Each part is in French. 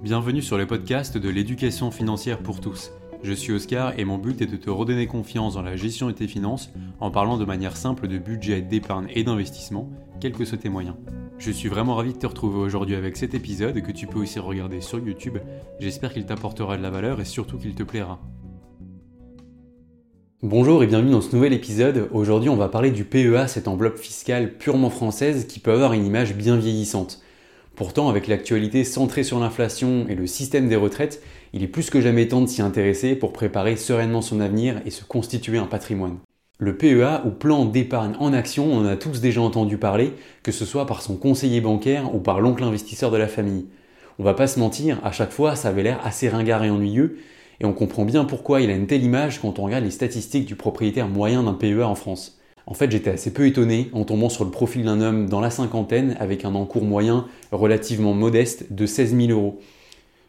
Bienvenue sur le podcast de l'éducation financière pour tous. Je suis Oscar et mon but est de te redonner confiance dans la gestion de tes finances en parlant de manière simple de budget, d'épargne et d'investissement, quels que soient tes moyens. Je suis vraiment ravi de te retrouver aujourd'hui avec cet épisode que tu peux aussi regarder sur YouTube. J'espère qu'il t'apportera de la valeur et surtout qu'il te plaira. Bonjour et bienvenue dans ce nouvel épisode. Aujourd'hui on va parler du PEA, cette enveloppe fiscale purement française qui peut avoir une image bien vieillissante. Pourtant, avec l'actualité centrée sur l'inflation et le système des retraites, il est plus que jamais temps de s'y intéresser pour préparer sereinement son avenir et se constituer un patrimoine. Le PEA ou plan d'épargne en action, on en a tous déjà entendu parler, que ce soit par son conseiller bancaire ou par l'oncle investisseur de la famille. On va pas se mentir, à chaque fois ça avait l'air assez ringard et ennuyeux, et on comprend bien pourquoi il a une telle image quand on regarde les statistiques du propriétaire moyen d'un PEA en France. En fait, j'étais assez peu étonné en tombant sur le profil d'un homme dans la cinquantaine avec un encours moyen relativement modeste de 16 000 euros.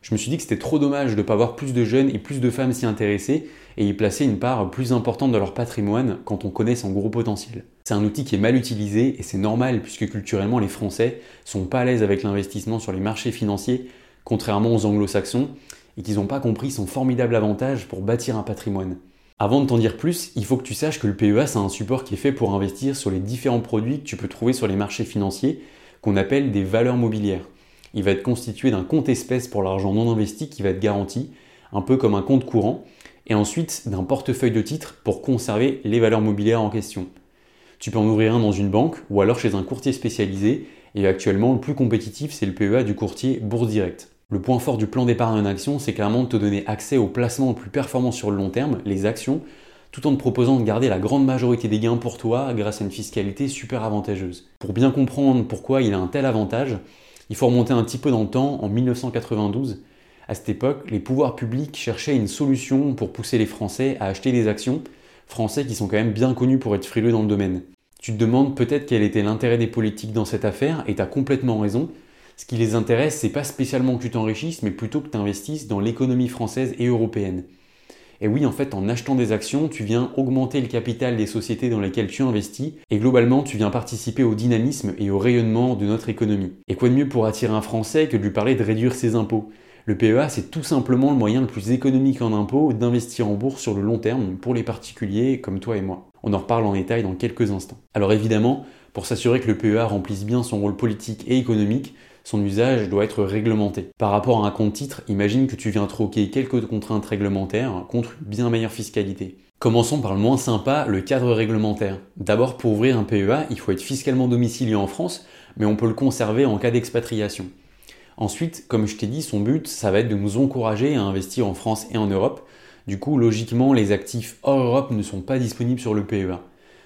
Je me suis dit que c'était trop dommage de ne pas voir plus de jeunes et plus de femmes s'y intéresser et y placer une part plus importante de leur patrimoine quand on connaît son gros potentiel. C'est un outil qui est mal utilisé et c'est normal puisque culturellement les Français sont pas à l'aise avec l'investissement sur les marchés financiers, contrairement aux anglo-saxons, et qu'ils n'ont pas compris son formidable avantage pour bâtir un patrimoine. Avant de t'en dire plus, il faut que tu saches que le PEA, c'est un support qui est fait pour investir sur les différents produits que tu peux trouver sur les marchés financiers, qu'on appelle des valeurs mobilières. Il va être constitué d'un compte espèce pour l'argent non investi qui va être garanti, un peu comme un compte courant, et ensuite d'un portefeuille de titres pour conserver les valeurs mobilières en question. Tu peux en ouvrir un dans une banque ou alors chez un courtier spécialisé, et actuellement le plus compétitif c'est le PEA du courtier Bourse Direct. Le point fort du plan d'épargne en action, c'est clairement de te donner accès au placement le plus performant sur le long terme, les actions, tout en te proposant de garder la grande majorité des gains pour toi grâce à une fiscalité super avantageuse. Pour bien comprendre pourquoi il a un tel avantage, il faut remonter un petit peu dans le temps, en 1992. À cette époque, les pouvoirs publics cherchaient une solution pour pousser les Français à acheter des actions, Français qui sont quand même bien connus pour être frileux dans le domaine. Tu te demandes peut-être quel était l'intérêt des politiques dans cette affaire, et tu as complètement raison, ce qui les intéresse, c'est pas spécialement que tu t'enrichisses, mais plutôt que tu investisses dans l'économie française et européenne. Et oui, en fait, en achetant des actions, tu viens augmenter le capital des sociétés dans lesquelles tu investis, et globalement, tu viens participer au dynamisme et au rayonnement de notre économie. Et quoi de mieux pour attirer un Français que de lui parler de réduire ses impôts? Le PEA, c'est tout simplement le moyen le plus économique en impôts d'investir en bourse sur le long terme pour les particuliers comme toi et moi. On en reparle en détail dans quelques instants. Alors évidemment, pour s'assurer que le PEA remplisse bien son rôle politique et économique, son usage doit être réglementé. Par rapport à un compte titre, imagine que tu viens troquer quelques contraintes réglementaires contre bien meilleure fiscalité. Commençons par le moins sympa, le cadre réglementaire. D'abord, pour ouvrir un PEA, il faut être fiscalement domicilié en France, mais on peut le conserver en cas d'expatriation. Ensuite, comme je t'ai dit, son but, ça va être de nous encourager à investir en France et en Europe. Du coup, logiquement, les actifs hors Europe ne sont pas disponibles sur le PEA.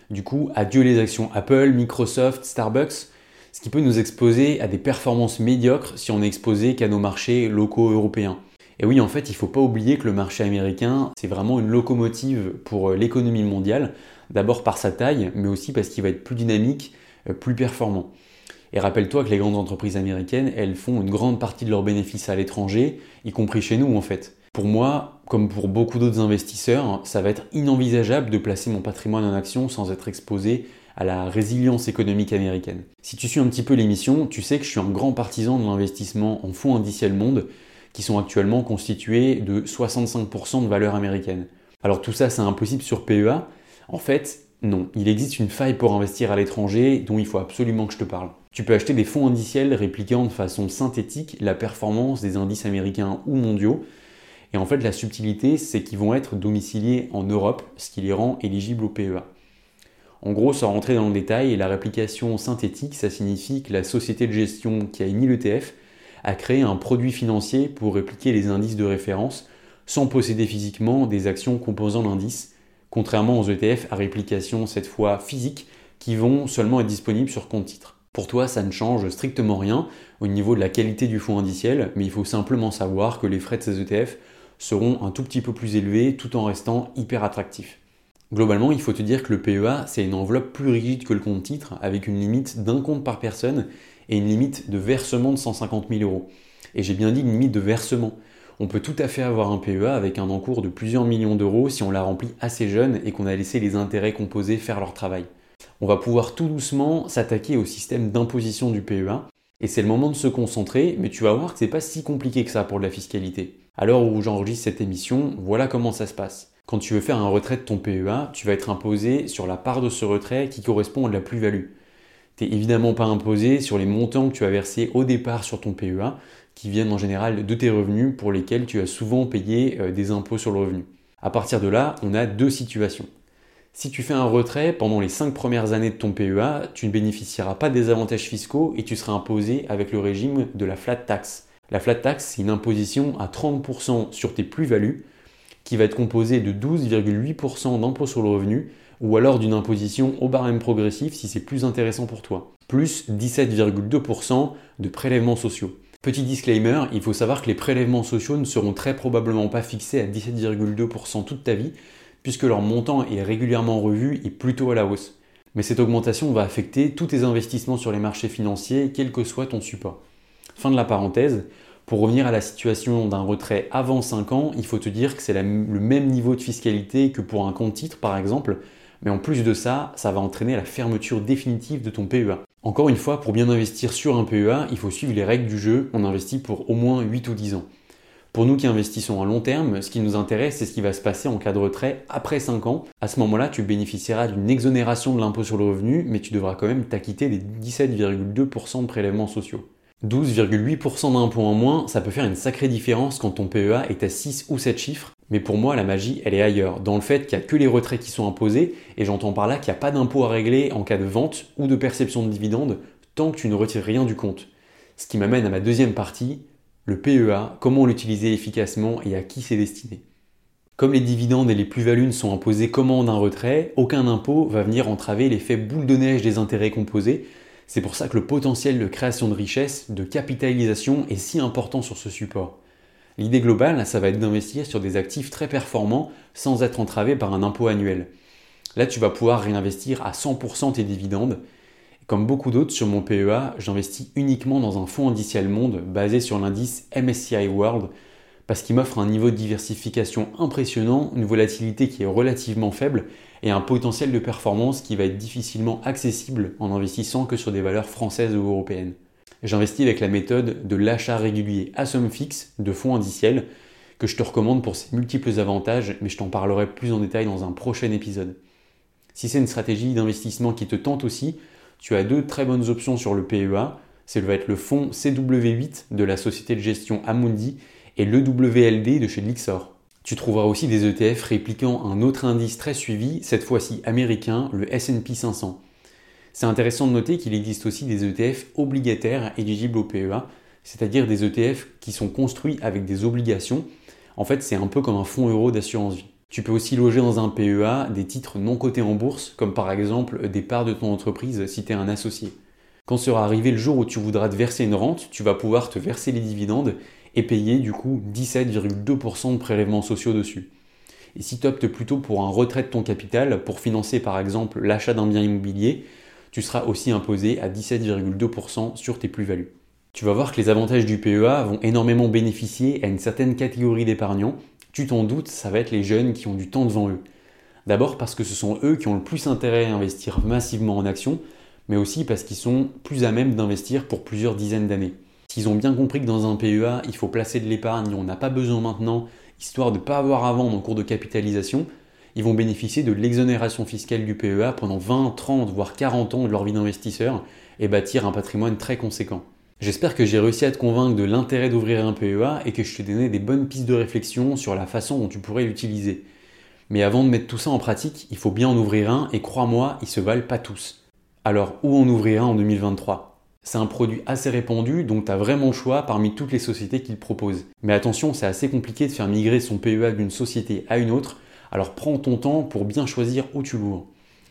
Du coup, adieu les actions Apple, Microsoft, Starbucks, ce qui peut nous exposer à des performances médiocres si on est exposé qu'à nos marchés locaux européens. Et oui, en fait, il ne faut pas oublier que le marché américain, c'est vraiment une locomotive pour euh, l'économie mondiale, d'abord par sa taille, mais aussi parce qu'il va être plus dynamique, euh, plus performant. Et rappelle-toi que les grandes entreprises américaines, elles font une grande partie de leurs bénéfices à l'étranger, y compris chez nous en fait. Pour moi, comme pour beaucoup d'autres investisseurs, ça va être inenvisageable de placer mon patrimoine en action sans être exposé à la résilience économique américaine. Si tu suis un petit peu l'émission, tu sais que je suis un grand partisan de l'investissement en fonds indiciels monde, qui sont actuellement constitués de 65% de valeur américaine. Alors tout ça, c'est impossible sur PEA. En fait, non, il existe une faille pour investir à l'étranger dont il faut absolument que je te parle. Tu peux acheter des fonds indiciels répliquant de façon synthétique la performance des indices américains ou mondiaux. Et en fait, la subtilité, c'est qu'ils vont être domiciliés en Europe, ce qui les rend éligibles au PEA. En gros, sans rentrer dans le détail, la réplication synthétique, ça signifie que la société de gestion qui a émis l'ETF a créé un produit financier pour répliquer les indices de référence sans posséder physiquement des actions composant l'indice, contrairement aux ETF à réplication cette fois physique qui vont seulement être disponibles sur compte titre. Pour toi, ça ne change strictement rien au niveau de la qualité du fonds indiciel, mais il faut simplement savoir que les frais de ces ETF seront un tout petit peu plus élevés tout en restant hyper attractifs. Globalement, il faut te dire que le PEA, c'est une enveloppe plus rigide que le compte titre, avec une limite d'un compte par personne et une limite de versement de 150 000 euros. Et j'ai bien dit une limite de versement. On peut tout à fait avoir un PEA avec un encours de plusieurs millions d'euros si on l'a rempli assez jeune et qu'on a laissé les intérêts composés faire leur travail. On va pouvoir tout doucement s'attaquer au système d'imposition du PEA. Et c'est le moment de se concentrer, mais tu vas voir que c'est pas si compliqué que ça pour de la fiscalité. À l'heure où j'enregistre cette émission, voilà comment ça se passe. Quand tu veux faire un retrait de ton PEA, tu vas être imposé sur la part de ce retrait qui correspond à de la plus-value. Tu n'es évidemment pas imposé sur les montants que tu as versés au départ sur ton PEA, qui viennent en général de tes revenus pour lesquels tu as souvent payé euh, des impôts sur le revenu. À partir de là, on a deux situations. Si tu fais un retrait pendant les 5 premières années de ton PEA, tu ne bénéficieras pas des avantages fiscaux et tu seras imposé avec le régime de la flat tax. La flat tax, c'est une imposition à 30% sur tes plus-values qui va être composée de 12,8% d'impôt sur le revenu ou alors d'une imposition au barème progressif si c'est plus intéressant pour toi, plus 17,2% de prélèvements sociaux. Petit disclaimer, il faut savoir que les prélèvements sociaux ne seront très probablement pas fixés à 17,2% toute ta vie, puisque leur montant est régulièrement revu et plutôt à la hausse. Mais cette augmentation va affecter tous tes investissements sur les marchés financiers, quel que soit ton support. Fin de la parenthèse. Pour revenir à la situation d'un retrait avant 5 ans, il faut te dire que c'est le même niveau de fiscalité que pour un compte titre par exemple, mais en plus de ça, ça va entraîner la fermeture définitive de ton PEA. Encore une fois, pour bien investir sur un PEA, il faut suivre les règles du jeu, on investit pour au moins 8 ou 10 ans. Pour nous qui investissons à long terme, ce qui nous intéresse, c'est ce qui va se passer en cas de retrait après 5 ans. À ce moment-là, tu bénéficieras d'une exonération de l'impôt sur le revenu, mais tu devras quand même t'acquitter des 17,2% de prélèvements sociaux. 12,8% d'impôts en moins, ça peut faire une sacrée différence quand ton PEA est à 6 ou 7 chiffres. Mais pour moi, la magie, elle est ailleurs, dans le fait qu'il n'y a que les retraits qui sont imposés, et j'entends par là qu'il n'y a pas d'impôt à régler en cas de vente ou de perception de dividendes, tant que tu ne retires rien du compte. Ce qui m'amène à ma deuxième partie, le PEA, comment l'utiliser efficacement et à qui c'est destiné. Comme les dividendes et les plus-values ne sont imposés comment d'un retrait, aucun impôt va venir entraver l'effet boule de neige des intérêts composés, c'est pour ça que le potentiel de création de richesse, de capitalisation est si important sur ce support. L'idée globale, ça va être d'investir sur des actifs très performants sans être entravé par un impôt annuel. Là, tu vas pouvoir réinvestir à 100% tes dividendes. Comme beaucoup d'autres sur mon PEA, j'investis uniquement dans un fonds indiciel monde basé sur l'indice MSCI World parce qu'il m'offre un niveau de diversification impressionnant, une volatilité qui est relativement faible et un potentiel de performance qui va être difficilement accessible en investissant que sur des valeurs françaises ou européennes. J'investis avec la méthode de l'achat régulier à somme fixe de fonds indiciels que je te recommande pour ses multiples avantages, mais je t'en parlerai plus en détail dans un prochain épisode. Si c'est une stratégie d'investissement qui te tente aussi, tu as deux très bonnes options sur le PEA. C'est va être le fonds CW8 de la société de gestion Amundi et l'EWLD de chez Lixor. Tu trouveras aussi des ETF répliquant un autre indice très suivi, cette fois-ci américain, le SP 500. C'est intéressant de noter qu'il existe aussi des ETF obligataires éligibles au PEA, c'est-à-dire des ETF qui sont construits avec des obligations. En fait, c'est un peu comme un fonds euro d'assurance vie. Tu peux aussi loger dans un PEA des titres non cotés en bourse, comme par exemple des parts de ton entreprise si tu es un associé. Quand sera arrivé le jour où tu voudras te verser une rente, tu vas pouvoir te verser les dividendes et payer du coup 17,2% de prélèvements sociaux dessus. Et si tu optes plutôt pour un retrait de ton capital pour financer par exemple l'achat d'un bien immobilier, tu seras aussi imposé à 17,2% sur tes plus-values. Tu vas voir que les avantages du PEA vont énormément bénéficier à une certaine catégorie d'épargnants. Tu t'en doutes, ça va être les jeunes qui ont du temps devant eux. D'abord parce que ce sont eux qui ont le plus intérêt à investir massivement en actions, mais aussi parce qu'ils sont plus à même d'investir pour plusieurs dizaines d'années. S'ils ont bien compris que dans un PEA, il faut placer de l'épargne, on n'a pas besoin maintenant, histoire de ne pas avoir à vendre en cours de capitalisation, ils vont bénéficier de l'exonération fiscale du PEA pendant 20, 30, voire 40 ans de leur vie d'investisseur et bâtir un patrimoine très conséquent. J'espère que j'ai réussi à te convaincre de l'intérêt d'ouvrir un PEA et que je t'ai donné des bonnes pistes de réflexion sur la façon dont tu pourrais l'utiliser. Mais avant de mettre tout ça en pratique, il faut bien en ouvrir un et crois-moi, ils se valent pas tous. Alors où en ouvrir un en 2023 c'est un produit assez répandu, donc tu as vraiment le choix parmi toutes les sociétés qu'il propose. Mais attention, c'est assez compliqué de faire migrer son PEA d'une société à une autre, alors prends ton temps pour bien choisir où tu l'ouvres.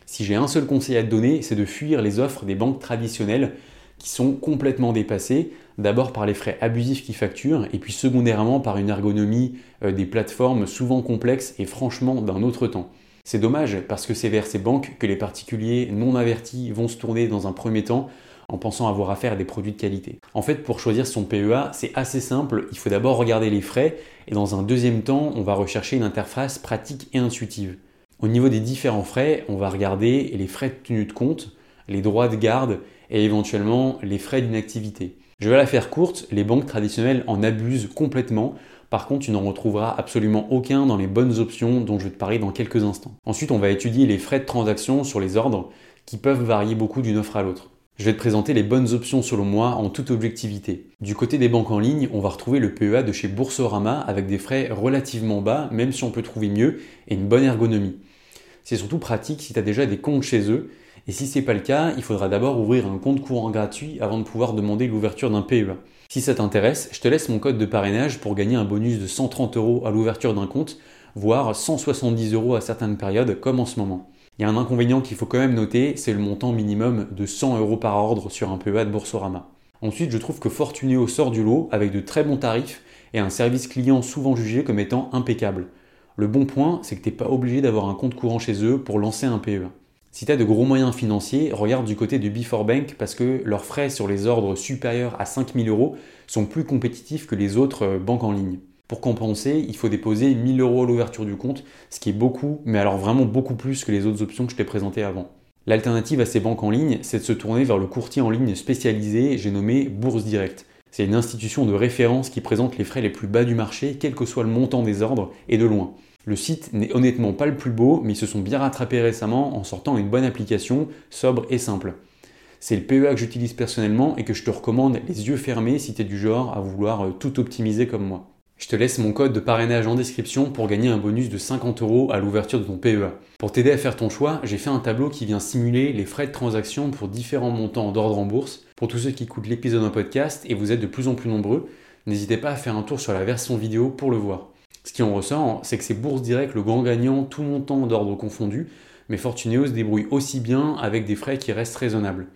Si j'ai un seul conseil à te donner, c'est de fuir les offres des banques traditionnelles qui sont complètement dépassées, d'abord par les frais abusifs qu'ils facturent, et puis secondairement par une ergonomie euh, des plateformes souvent complexes et franchement d'un autre temps. C'est dommage parce que c'est vers ces banques que les particuliers non avertis vont se tourner dans un premier temps en pensant avoir affaire à des produits de qualité. En fait, pour choisir son PEA, c'est assez simple. Il faut d'abord regarder les frais et dans un deuxième temps, on va rechercher une interface pratique et intuitive. Au niveau des différents frais, on va regarder les frais de tenue de compte, les droits de garde et éventuellement les frais d'une activité. Je vais la faire courte, les banques traditionnelles en abusent complètement. Par contre, tu n'en retrouveras absolument aucun dans les bonnes options dont je vais te parler dans quelques instants. Ensuite, on va étudier les frais de transaction sur les ordres qui peuvent varier beaucoup d'une offre à l'autre. Je vais te présenter les bonnes options selon moi en toute objectivité. Du côté des banques en ligne, on va retrouver le PEA de chez Boursorama avec des frais relativement bas, même si on peut trouver mieux, et une bonne ergonomie. C'est surtout pratique si tu as déjà des comptes chez eux, et si ce n'est pas le cas, il faudra d'abord ouvrir un compte courant gratuit avant de pouvoir demander l'ouverture d'un PEA. Si ça t'intéresse, je te laisse mon code de parrainage pour gagner un bonus de 130 euros à l'ouverture d'un compte, voire 170 euros à certaines périodes comme en ce moment. Il y a un inconvénient qu'il faut quand même noter, c'est le montant minimum de 100 euros par ordre sur un PEA de Boursorama. Ensuite, je trouve que Fortuneo sort du lot avec de très bons tarifs et un service client souvent jugé comme étant impeccable. Le bon point, c'est que tu n'es pas obligé d'avoir un compte courant chez eux pour lancer un PEA. Si tu de gros moyens financiers, regarde du côté de Before Bank parce que leurs frais sur les ordres supérieurs à 5000 euros sont plus compétitifs que les autres euh, banques en ligne. Pour compenser, il faut déposer 1000 euros à l'ouverture du compte, ce qui est beaucoup, mais alors vraiment beaucoup plus que les autres options que je t'ai présentées avant. L'alternative à ces banques en ligne, c'est de se tourner vers le courtier en ligne spécialisé, j'ai nommé Bourse Direct. C'est une institution de référence qui présente les frais les plus bas du marché, quel que soit le montant des ordres, et de loin. Le site n'est honnêtement pas le plus beau, mais ils se sont bien rattrapés récemment en sortant une bonne application, sobre et simple. C'est le PEA que j'utilise personnellement et que je te recommande les yeux fermés si tu es du genre à vouloir euh, tout optimiser comme moi. Je te laisse mon code de parrainage en description pour gagner un bonus de 50 euros à l'ouverture de ton PEA. Pour t'aider à faire ton choix, j'ai fait un tableau qui vient simuler les frais de transaction pour différents montants d'ordre en bourse. Pour tous ceux qui écoutent l'épisode en podcast et vous êtes de plus en plus nombreux, n'hésitez pas à faire un tour sur la version vidéo pour le voir. Ce qui en ressort, c'est que c'est Bourse Direct le grand gagnant, tout montant d'ordre confondu, mais Fortuneo se débrouille aussi bien avec des frais qui restent raisonnables.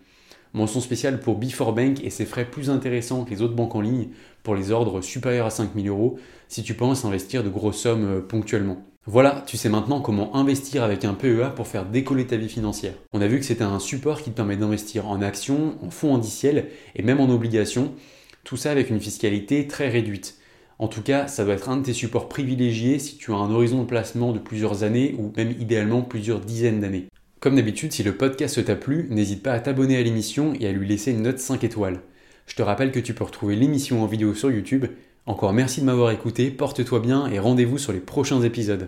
Mention spéciale pour Before Bank et ses frais plus intéressants que les autres banques en ligne pour les ordres supérieurs à 5000 euros si tu penses investir de grosses sommes euh, ponctuellement. Voilà, tu sais maintenant comment investir avec un PEA pour faire décoller ta vie financière. On a vu que c'était un support qui te permet d'investir en actions, en fonds indiciels et même en obligations, tout ça avec une fiscalité très réduite. En tout cas, ça doit être un de tes supports privilégiés si tu as un horizon de placement de plusieurs années ou même idéalement plusieurs dizaines d'années. Comme d'habitude, si le podcast t'a plu, n'hésite pas à t'abonner à l'émission et à lui laisser une note 5 étoiles. Je te rappelle que tu peux retrouver l'émission en vidéo sur YouTube. Encore merci de m'avoir écouté, porte-toi bien et rendez-vous sur les prochains épisodes.